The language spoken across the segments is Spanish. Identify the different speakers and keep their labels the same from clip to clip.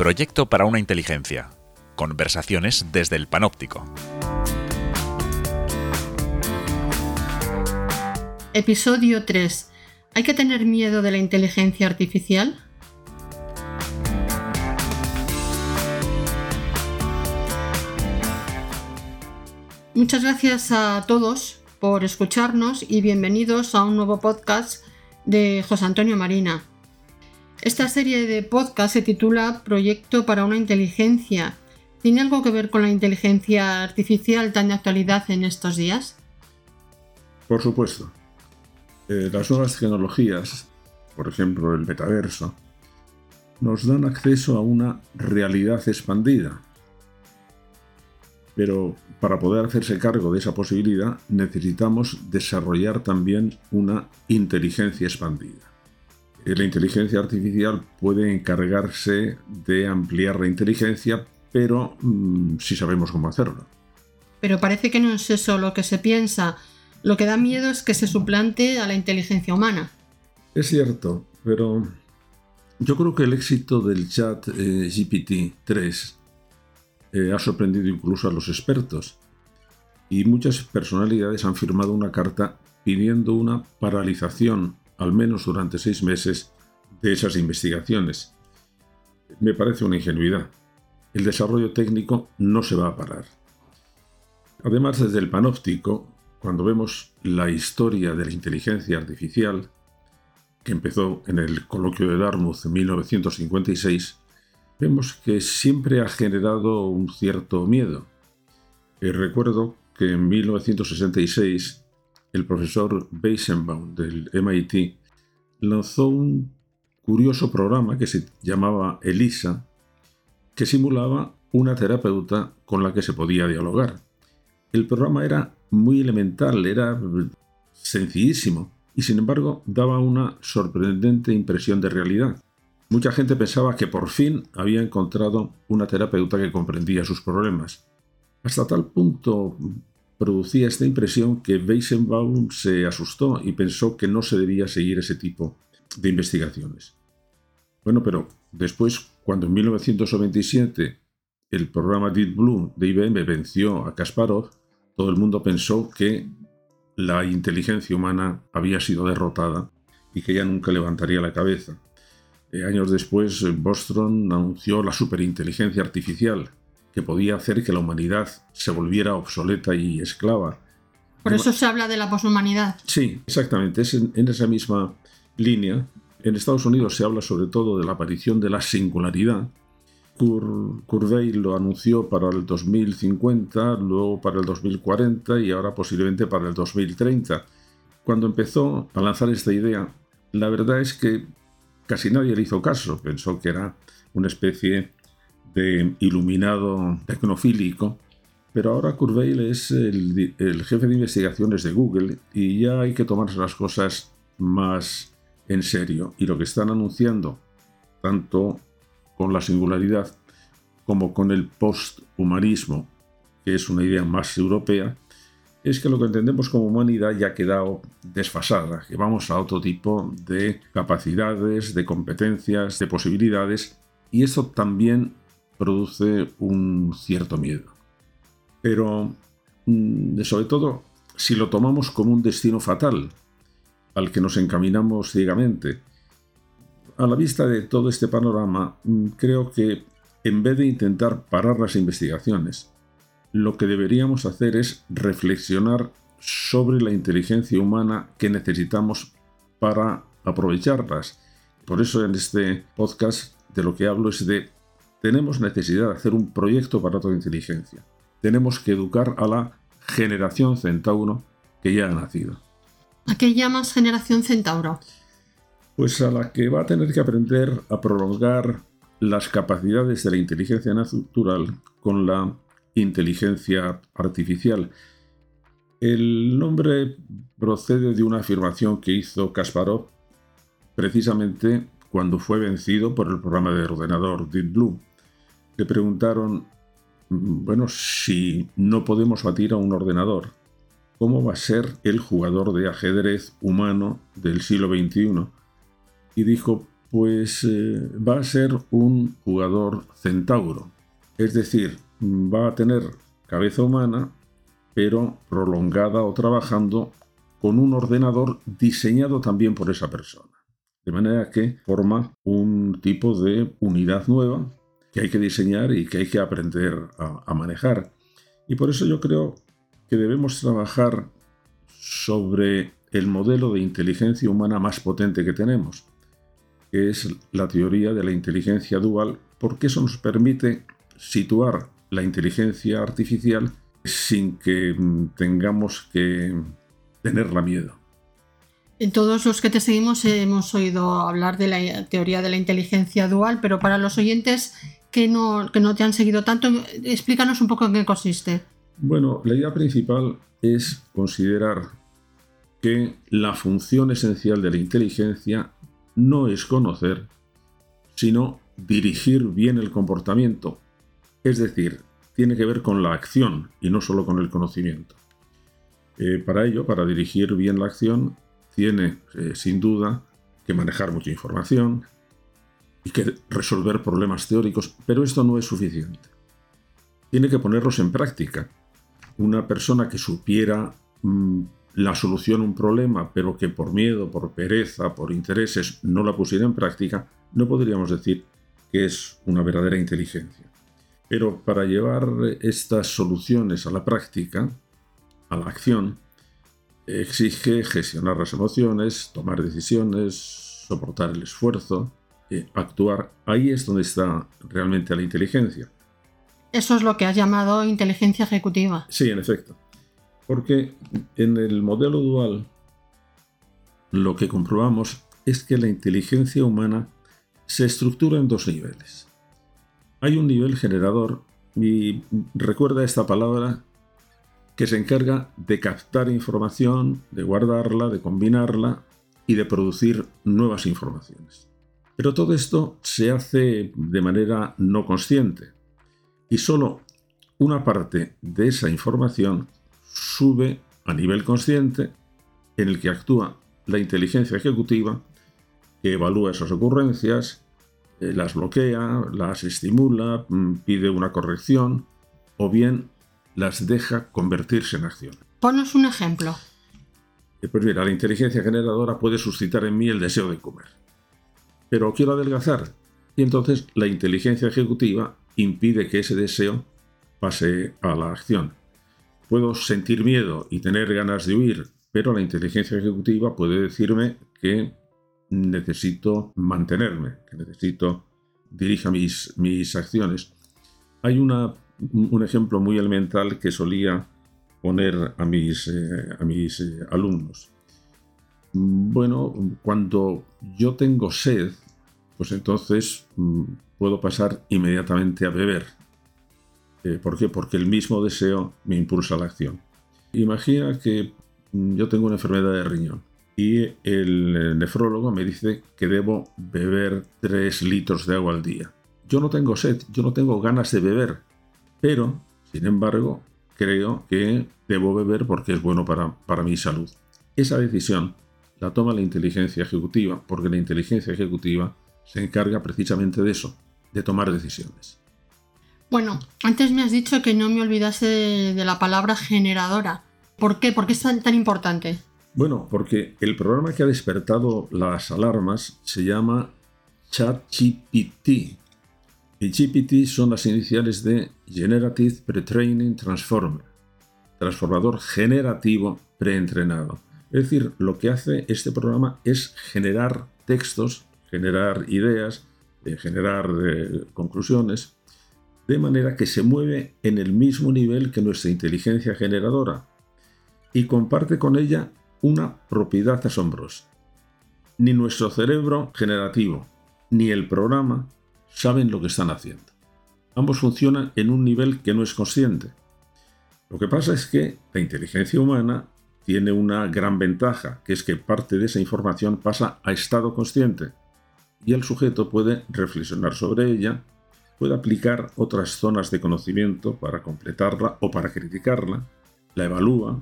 Speaker 1: Proyecto para una inteligencia. Conversaciones desde el panóptico.
Speaker 2: Episodio 3. ¿Hay que tener miedo de la inteligencia artificial? Muchas gracias a todos por escucharnos y bienvenidos a un nuevo podcast de José Antonio Marina. Esta serie de podcast se titula Proyecto para una inteligencia. ¿Tiene algo que ver con la inteligencia artificial tan de actualidad en estos días?
Speaker 3: Por supuesto. Eh, las nuevas tecnologías, por ejemplo el metaverso, nos dan acceso a una realidad expandida. Pero para poder hacerse cargo de esa posibilidad necesitamos desarrollar también una inteligencia expandida. Eh, la inteligencia artificial puede encargarse de ampliar la inteligencia, pero mm, si sabemos cómo hacerlo.
Speaker 2: Pero parece que no es eso lo que se piensa. Lo que da miedo es que se suplante a la inteligencia humana.
Speaker 3: Es cierto, pero yo creo que el éxito del chat eh, GPT-3 eh, ha sorprendido incluso a los expertos y muchas personalidades han firmado una carta pidiendo una paralización al menos durante seis meses, de esas investigaciones. Me parece una ingenuidad. El desarrollo técnico no se va a parar. Además, desde el panóptico, cuando vemos la historia de la inteligencia artificial, que empezó en el coloquio de Dartmouth en 1956, vemos que siempre ha generado un cierto miedo. Y recuerdo que en 1966 el profesor Weizenbaum del MIT lanzó un curioso programa que se llamaba ELISA, que simulaba una terapeuta con la que se podía dialogar. El programa era muy elemental, era sencillísimo y sin embargo daba una sorprendente impresión de realidad. Mucha gente pensaba que por fin había encontrado una terapeuta que comprendía sus problemas. Hasta tal punto producía esta impresión que Weizenbaum se asustó y pensó que no se debía seguir ese tipo de investigaciones. Bueno, pero después, cuando en 1927 el programa Deep Blue de IBM venció a Kasparov, todo el mundo pensó que la inteligencia humana había sido derrotada y que ya nunca levantaría la cabeza. Eh, años después, Bostrom anunció la superinteligencia artificial, que podía hacer que la humanidad se volviera obsoleta y esclava.
Speaker 2: Por eso se habla de la poshumanidad.
Speaker 3: Sí, exactamente. Es en, esa misma línea. En Estados Unidos se habla sobre todo de la aparición de la singularidad. Kurzweil lo anunció para el 2050, luego para el 2040 y ahora posiblemente para el 2030. Cuando empezó a lanzar esta idea, la verdad es que casi nadie le hizo caso. Pensó que era una especie de iluminado tecnofílico, pero ahora Kurzweil es el, jefe de investigaciones de Google y ya hay que tomarse las cosas más en serio. Y lo que están anunciando, tanto con la singularidad como con el posthumanismo, que es una idea más europea, es que lo que entendemos como humanidad ya ha quedado desfasada, que vamos a otro tipo de capacidades, de competencias, de posibilidades, y eso también produce un cierto miedo. Pero, mm, sobre todo, si lo tomamos como un destino fatal, al que nos encaminamos ciegamente, a la vista de todo este panorama, mm, creo que en vez de intentar parar las investigaciones, lo que deberíamos hacer es reflexionar sobre la inteligencia humana que necesitamos para aprovecharlas. Por eso en este podcast de lo que hablo es de tenemos necesidad de hacer un proyecto para toda inteligencia. Tenemos que educar a la generación centauro que ya ha nacido.
Speaker 2: ¿A qué llamas generación centauro?
Speaker 3: Pues a la que va a tener que aprender a prolongar las capacidades de la inteligencia natural con la inteligencia artificial. El nombre procede de una afirmación que hizo Kasparov precisamente cuando fue vencido por el programa de ordenador Deep Blue le preguntaron, bueno, si no podemos batir a un ordenador, ¿cómo va a ser el jugador de ajedrez humano del siglo XXI? Y dijo, pues eh, va a ser un jugador centauro. Es decir, va a tener cabeza humana, pero prolongada o trabajando con un ordenador diseñado también por esa persona. De manera que forma un tipo de unidad nueva que hay que diseñar y que hay que aprender a, manejar. Y por eso yo creo que debemos trabajar sobre el modelo de inteligencia humana más potente que tenemos, que es la teoría de la inteligencia dual, porque eso nos permite situar la inteligencia artificial sin que mm, tengamos que tenerla miedo.
Speaker 2: En todos los que te seguimos hemos oído hablar de la teoría de la inteligencia dual, pero para los oyentes que no, que no te han seguido tanto, explícanos un poco en qué consiste.
Speaker 3: Bueno, la idea principal es considerar que la función esencial de la inteligencia no es conocer, sino dirigir bien el comportamiento. Es decir, tiene que ver con la acción y no solo con el conocimiento. Eh, para ello, para dirigir bien la acción, tiene eh, sin duda que manejar mucha información y que resolver problemas teóricos, pero esto no es suficiente. Tiene que ponerlos en práctica. Una persona que supiera mm, la solución a un problema, pero que por miedo, por pereza, por intereses no la pusiera en práctica, no podríamos decir que es una verdadera inteligencia. Pero para llevar estas soluciones a la práctica, a la acción, exige gestionar las emociones, tomar decisiones, soportar el esfuerzo, eh, actuar. Ahí es donde está realmente la inteligencia.
Speaker 2: Eso es lo que has llamado inteligencia ejecutiva.
Speaker 3: Sí, en efecto. Porque en el modelo dual lo que comprobamos es que la inteligencia humana se estructura en dos niveles. Hay un nivel generador y recuerda esta palabra que se encarga de captar información, de guardarla, de combinarla y de producir nuevas informaciones. Pero todo esto se hace de manera no consciente y solo una parte de esa información sube a nivel consciente en el que actúa la inteligencia ejecutiva que evalúa esas ocurrencias, eh, las bloquea, las estimula, mm, pide una corrección o bien las deja convertirse en acción.
Speaker 2: Ponos un ejemplo.
Speaker 3: Eh, pues mira, la inteligencia generadora puede suscitar en mí el deseo de comer. Pero quiero adelgazar. Y entonces la inteligencia ejecutiva impide que ese deseo pase a la acción. Puedo sentir miedo y tener ganas de huir, pero la inteligencia ejecutiva puede decirme que necesito mantenerme, que necesito dirija mis, mis acciones. Hay una, un ejemplo muy elemental que solía poner a mis, eh, a mis eh, alumnos. Bueno, cuando yo tengo sed, pues entonces mm, puedo pasar inmediatamente a beber. Eh, ¿Por qué? Porque el mismo deseo me impulsa a la acción. Imagina que mm, yo tengo una enfermedad de riñón y el nefrólogo me dice que debo beber 3 litros de agua al día. Yo no tengo sed, yo no tengo ganas de beber, pero, sin embargo, creo que debo beber porque es bueno para, para mi salud. Esa decisión la toma la inteligencia ejecutiva, porque la inteligencia ejecutiva se encarga precisamente de eso, de tomar decisiones.
Speaker 2: Bueno, antes me has dicho que no me olvidase de, la palabra generadora. ¿Por qué? ¿Por qué es tan, importante?
Speaker 3: Bueno, porque el programa que ha despertado las alarmas se llama ChatGPT. Y GPT son las iniciales de Generative Pre-Training Transformer, transformador generativo preentrenado. Es decir, lo que hace este programa es generar textos, generar ideas, eh, generar eh, conclusiones de manera que se mueve en el mismo nivel que nuestra inteligencia generadora y comparte con ella una propiedad asombrosa. Ni nuestro cerebro generativo ni el programa saben lo que están haciendo. Ambos funcionan en un nivel que no es consciente. Lo que pasa es que la inteligencia humana tiene una gran ventaja, que es que parte de esa información pasa a estado consciente y el sujeto puede reflexionar sobre ella puede aplicar otras zonas de conocimiento para completarla o para criticarla, la evalúa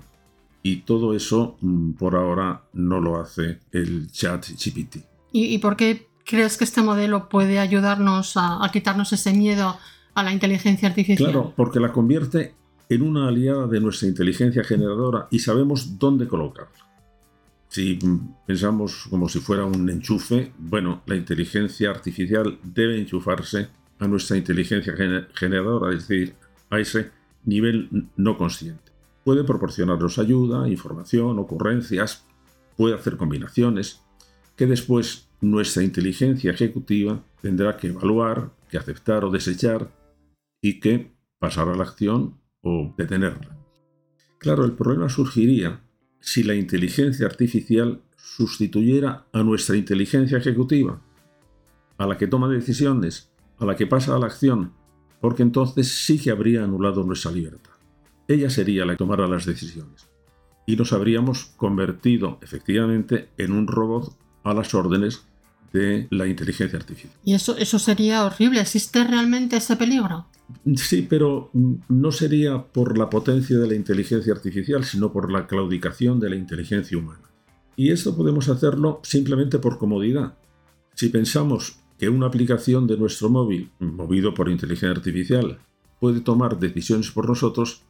Speaker 3: y todo eso mm, por ahora no lo hace el chat GPT.
Speaker 2: ¿Y, por qué crees que este modelo puede ayudarnos a, a quitarnos ese miedo a la inteligencia artificial?
Speaker 3: Claro, porque la convierte en una aliada de nuestra inteligencia generadora y sabemos dónde colocarla. Si pensamos como si fuera un enchufe, bueno, la inteligencia artificial debe enchufarse a nuestra inteligencia generadora, es decir, a ese nivel no consciente. Puede proporcionarnos ayuda, información, ocurrencias, puede hacer combinaciones que después nuestra inteligencia ejecutiva tendrá que evaluar, que aceptar o desechar y que pasar a la acción o detenerla. Claro, el problema surgiría si la inteligencia artificial sustituyera a nuestra inteligencia ejecutiva, a la que toma decisiones, a la que pasa a la acción, porque entonces sí que habría anulado nuestra libertad. Ella sería la que tomara las decisiones. Y nos habríamos convertido efectivamente en un robot a las órdenes de la inteligencia artificial.
Speaker 2: Y eso, eso sería horrible. ¿Existe realmente ese peligro?
Speaker 3: Sí, pero no sería por la potencia de la inteligencia artificial, sino por la claudicación de la inteligencia humana. Y esto podemos hacerlo simplemente por comodidad. Si pensamos que una aplicación de nuestro móvil, movido por inteligencia artificial, puede tomar decisiones por nosotros,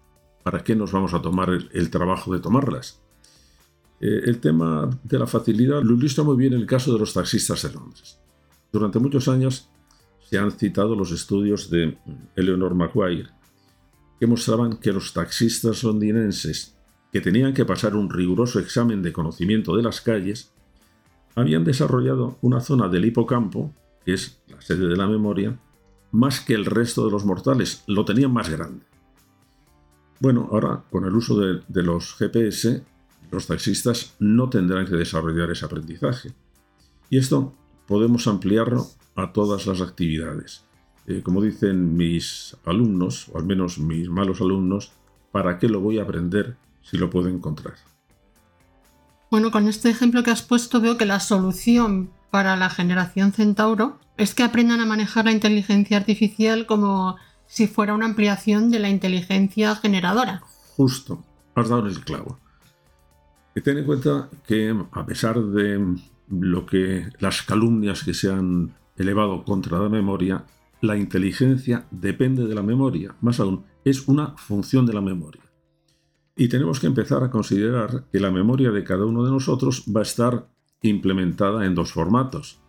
Speaker 3: ¿para qué nos vamos a tomar el, trabajo de tomarlas? Eh, el tema de la facilidad lo ilustra muy bien el caso de los taxistas de Londres. Durante muchos años se han citado los estudios de Eleanor Maguire, que mostraban que los taxistas londinenses, que tenían que pasar un riguroso examen de conocimiento de las calles, habían desarrollado una zona del hipocampo, que es la sede de la memoria, más que el resto de los mortales, lo tenían más grande. Bueno, ahora con el uso de, de los GPS, los taxistas no tendrán que desarrollar ese aprendizaje. Y esto podemos ampliarlo a todas las actividades. Eh, como dicen mis alumnos, o al menos mis malos alumnos, ¿para qué lo voy a aprender si lo puedo encontrar?
Speaker 2: Bueno, con este ejemplo que has puesto veo que la solución para la generación Centauro es que aprendan a manejar la inteligencia artificial como si fuera una ampliación de la inteligencia generadora.
Speaker 3: Justo, has dado el clavo. Y ten en cuenta que a pesar de lo que las calumnias que se han elevado contra la memoria, la inteligencia depende de la memoria, más aún, es una función de la memoria. Y tenemos que empezar a considerar que la memoria de cada uno de nosotros va a estar implementada en dos formatos.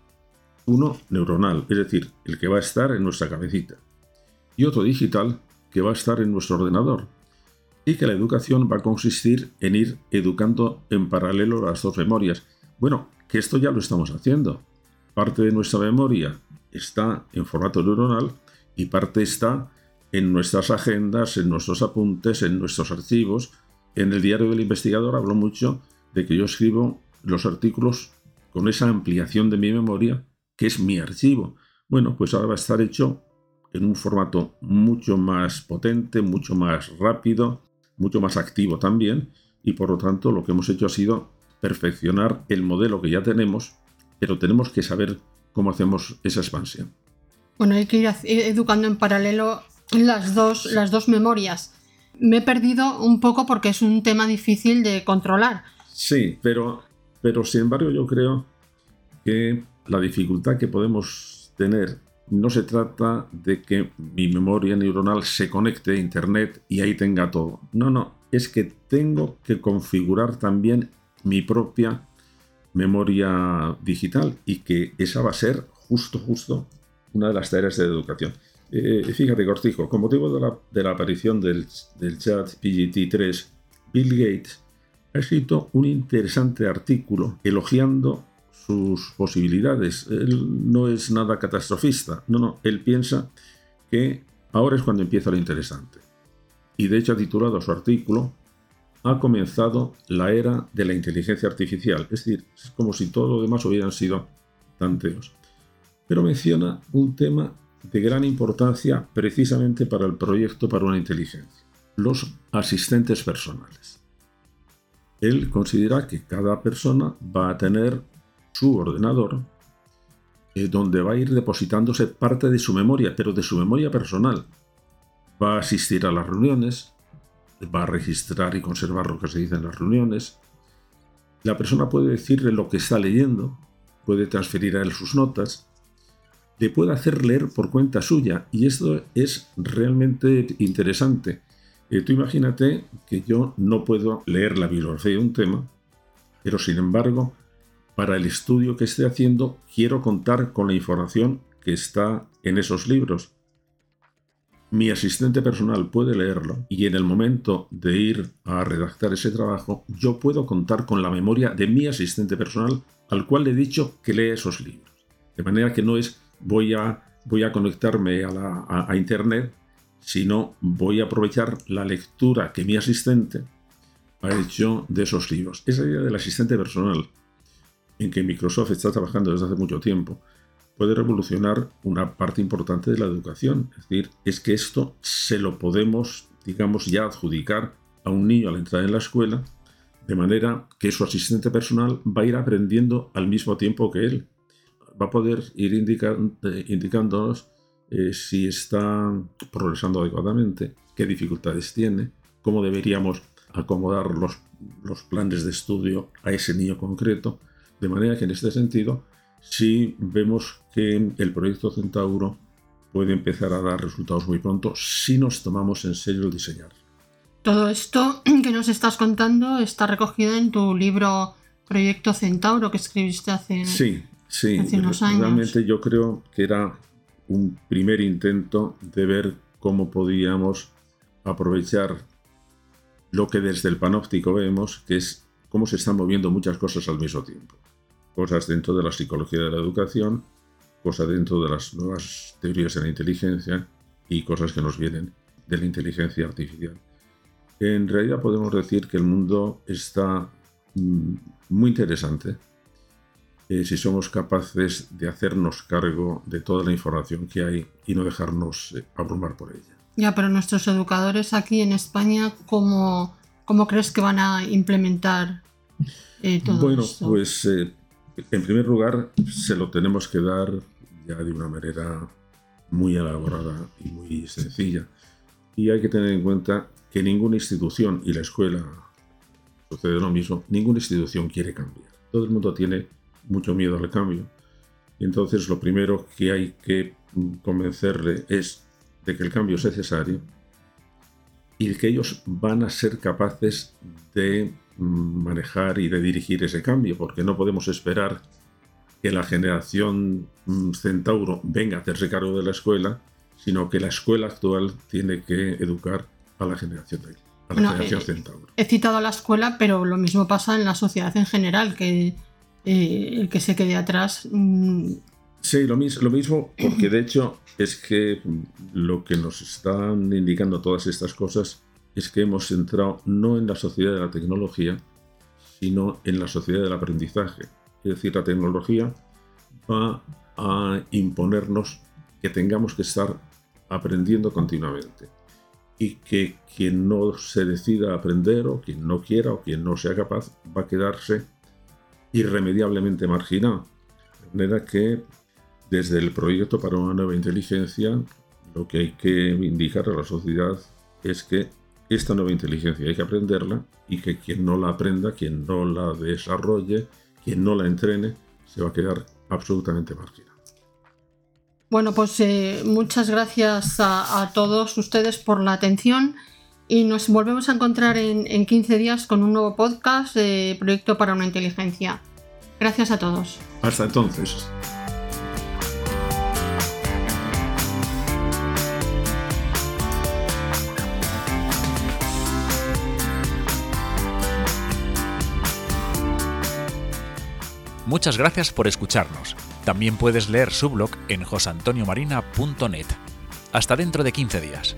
Speaker 3: Uno neuronal, es decir, el que va a estar en nuestra cabecita. Y otro digital, que va a estar en nuestro ordenador. Y que la educación va a consistir en ir educando en paralelo las dos memorias. Bueno, que esto ya lo estamos haciendo parte de nuestra memoria está en formato neuronal y parte está en nuestras agendas, en nuestros apuntes, en nuestros archivos. En el diario del investigador hablo mucho de que yo escribo los artículos con esa ampliación de mi memoria, que es mi archivo. Bueno, pues ahora va a estar hecho en un formato mucho más potente, mucho más rápido, mucho más activo también, y por lo tanto lo que hemos hecho ha sido perfeccionar el modelo que ya tenemos pero tenemos que saber cómo hacemos esa expansión.
Speaker 2: Bueno, hay que ir educando en paralelo las dos, las dos memorias. Me he perdido un poco porque es un tema difícil de controlar.
Speaker 3: Sí, pero, pero sin embargo yo creo que la dificultad que podemos tener no se trata de que mi memoria neuronal se conecte a Internet y ahí tenga todo. No, no, es que tengo que configurar también mi propia memoria digital y que esa va a ser justo, justo una de las tareas de educación. Eh, fíjate, Cortijo, con motivo de la, aparición del, del, chat PGT3, Bill Gates ha escrito un interesante artículo elogiando sus posibilidades. Él no es nada catastrofista, no, no, él piensa que ahora es cuando empieza lo interesante. Y de hecho ha titulado su artículo ha comenzado la era de la inteligencia artificial. Es decir, es como si todo lo demás hubieran sido tanteos. Pero menciona un tema de gran importancia precisamente para el proyecto para una inteligencia, los asistentes personales. Él considera que cada persona va a tener su ordenador eh, donde va a ir depositándose parte de su memoria, pero de su memoria personal. Va a asistir a las reuniones, va a registrar y conservar lo que se dice en las reuniones. La persona puede decirle lo que está leyendo, puede transferir a él sus notas, le puede hacer leer por cuenta suya. Y esto es realmente interesante. Eh, tú imagínate que yo no puedo leer la bibliografía de un tema, pero sin embargo, para el estudio que esté haciendo, quiero contar con la información que está en esos libros. Mi asistente personal puede leerlo y en el momento de ir a redactar ese trabajo, yo puedo contar con la memoria de mi asistente personal al cual le he dicho que lea esos libros. De manera que no es voy a, voy a conectarme a, Internet, sino voy a aprovechar la lectura que mi asistente ha hecho de esos libros. Esa idea del asistente personal, en que Microsoft está trabajando desde hace mucho tiempo, puede revolucionar una parte importante de la educación. Es decir, es que esto se lo podemos, digamos, ya adjudicar a un niño al entrar en la escuela, de manera que su asistente personal va a ir aprendiendo al mismo tiempo que él va a poder ir eh, indicándonos eh, si está progresando adecuadamente, qué dificultades tiene, cómo deberíamos acomodar los, los planes de estudio a ese niño concreto. De manera que en este sentido, si vemos que el proyecto Centauro puede empezar a dar resultados muy pronto si nos tomamos en serio el diseñar.
Speaker 2: Todo esto que nos estás contando está recogido en tu libro Proyecto Centauro que escribiste hace
Speaker 3: sí, Sí, realmente yo creo que era un primer intento de ver cómo podíamos aprovechar lo que desde el panóptico vemos, que es cómo se están moviendo muchas cosas al mismo tiempo. Cosas dentro de la psicología de la educación, cosas dentro de las nuevas teorías de la inteligencia y cosas que nos vienen de la inteligencia artificial. En realidad podemos decir que el mundo está mm, muy interesante eh, si somos capaces de hacernos cargo de toda la información que hay y no dejarnos eh, abrumar por ella.
Speaker 2: Ya, pero nuestros educadores aquí en España, ¿cómo, cómo crees que van a implementar eh, todo
Speaker 3: bueno, pues en primer lugar se lo tenemos que dar ya de una manera muy elaborada y muy sencilla. Y hay que tener en cuenta que ninguna institución, y la escuela sucede lo mismo, ninguna institución quiere cambiar. Todo el mundo tiene mucho miedo al cambio. Entonces lo primero que hay que convencerle es de que el cambio es necesario y que ellos van a ser capaces de manejar y de dirigir ese cambio, porque no podemos esperar que la generación mm, centauro venga a hacerse cargo de la escuela, sino que la escuela actual tiene que educar a la generación, a la generación
Speaker 2: eh,
Speaker 3: centauro.
Speaker 2: He citado a la escuela, pero lo mismo pasa en la sociedad en general, que eh, el que se quede atrás. Mm,
Speaker 3: sí, lo, lo mismo, porque de hecho es que lo que nos están indicando todas estas cosas es que hemos entrado no en la sociedad de la tecnología, sino en la sociedad del aprendizaje. Es decir, la tecnología va a imponernos que tengamos que estar aprendiendo continuamente y que quien no se decida a aprender o quien no quiera o quien no sea capaz va a quedarse irremediablemente marginado. De manera que desde el proyecto para una nueva inteligencia, lo que hay que indicar a la sociedad es que esta nueva inteligencia hay que aprenderla y que quien no la aprenda, quien no la desarrolle, quien no la entrene, se va a quedar absolutamente marginado.
Speaker 2: Bueno, pues eh, muchas gracias a, todos ustedes por la atención y nos volvemos a encontrar en, en 15 días con un nuevo podcast de Proyecto para una Inteligencia. Gracias a todos.
Speaker 3: Hasta entonces.
Speaker 1: Muchas gracias por escucharnos. También puedes leer su blog en josantoniomarina.net. Hasta dentro de 15 días.